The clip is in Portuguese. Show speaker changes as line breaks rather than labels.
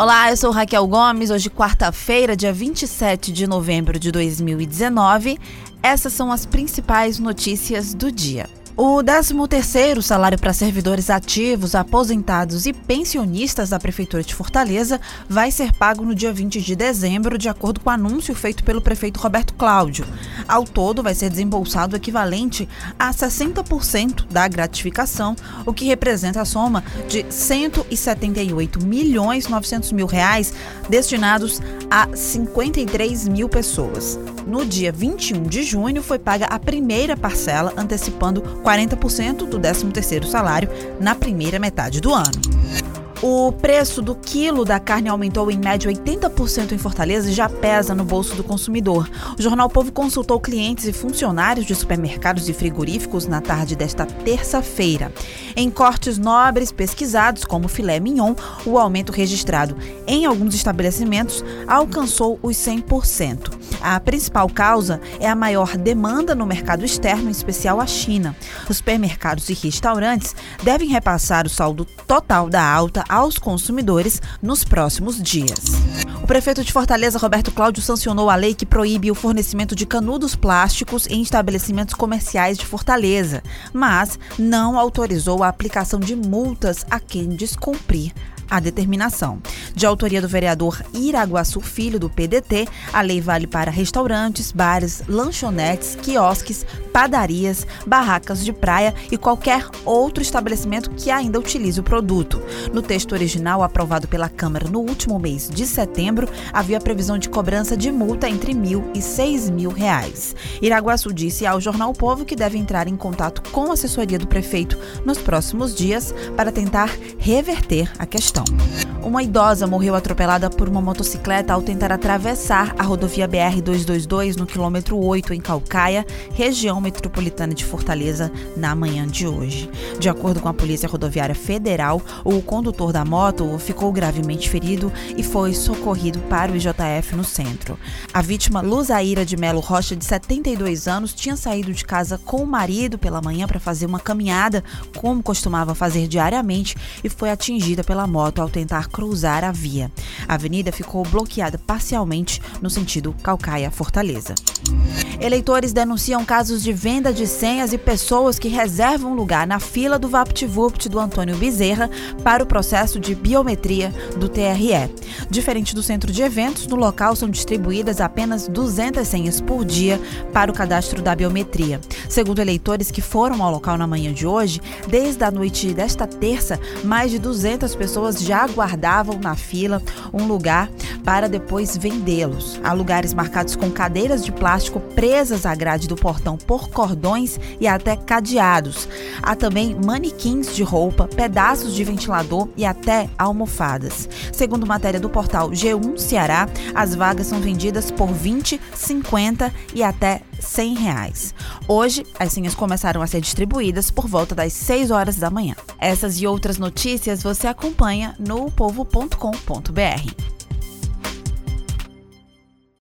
Olá, eu sou Raquel Gomes. Hoje, quarta-feira, dia 27 de novembro de 2019. Essas são as principais notícias do dia. O 13º salário para servidores ativos, aposentados e pensionistas da Prefeitura de Fortaleza vai ser pago no dia 20 de dezembro, de acordo com o anúncio feito pelo prefeito Roberto Cláudio. Ao todo, vai ser desembolsado o equivalente a 60% da gratificação, o que representa a soma de 178 milhões 900 mil reais destinados a 53 mil pessoas. No dia 21 de junho, foi paga a primeira parcela, antecipando 40% do 13º salário na primeira metade do ano. O preço do quilo da carne aumentou em média 80% em Fortaleza e já pesa no bolso do consumidor. O Jornal Povo consultou clientes e funcionários de supermercados e frigoríficos na tarde desta terça-feira. Em cortes nobres pesquisados, como filé mignon, o aumento registrado em alguns estabelecimentos alcançou os 100%. A principal causa é a maior demanda no mercado externo, em especial a China. Os supermercados e restaurantes devem repassar o saldo total da alta aos consumidores nos próximos dias. O prefeito de Fortaleza, Roberto Cláudio, sancionou a lei que proíbe o fornecimento de canudos plásticos em estabelecimentos comerciais de Fortaleza, mas não autorizou a aplicação de multas a quem descumprir a determinação. De autoria do vereador Iraguaçu Filho, do PDT, a lei vale para restaurantes, bares, lanchonetes, quiosques, padarias, barracas de praia e qualquer outro estabelecimento que ainda utilize o produto. No texto original, aprovado pela Câmara no último mês de setembro, havia previsão de cobrança de multa entre mil e seis mil reais. Iraguaçu disse ao Jornal Povo que deve entrar em contato com a assessoria do prefeito nos próximos dias para tentar reverter a questão. Uma idosa morreu atropelada por uma motocicleta ao tentar atravessar a rodovia BR-222 no quilômetro 8 em Calcaia, região metropolitana de Fortaleza, na manhã de hoje. De acordo com a Polícia Rodoviária Federal, o condutor da moto ficou gravemente ferido e foi socorrido para o IJF no centro. A vítima, Luzaíra de Melo Rocha, de 72 anos, tinha saído de casa com o marido pela manhã para fazer uma caminhada, como costumava fazer diariamente, e foi atingida pela moto moto ao tentar cruzar a via. A avenida ficou bloqueada parcialmente no sentido Calcaia-Fortaleza. Eleitores denunciam casos de venda de senhas e pessoas que reservam lugar na fila do VaptVupt do Antônio Bezerra para o processo de biometria do TRE. Diferente do centro de eventos, no local são distribuídas apenas 200 senhas por dia para o cadastro da biometria. Segundo eleitores que foram ao local na manhã de hoje, desde a noite desta terça, mais de 200 pessoas já aguardavam na fila um lugar para depois vendê-los. Há lugares marcados com cadeiras de plástico presas à grade do portão por cordões e até cadeados. Há também manequins de roupa, pedaços de ventilador e até almofadas. Segundo matéria do portal G1 Ceará, as vagas são vendidas por 20, 50 e até 100 reais. Hoje, as senhas começaram a ser distribuídas por volta das 6 horas da manhã. Essas e outras notícias você acompanha no povo.com.br.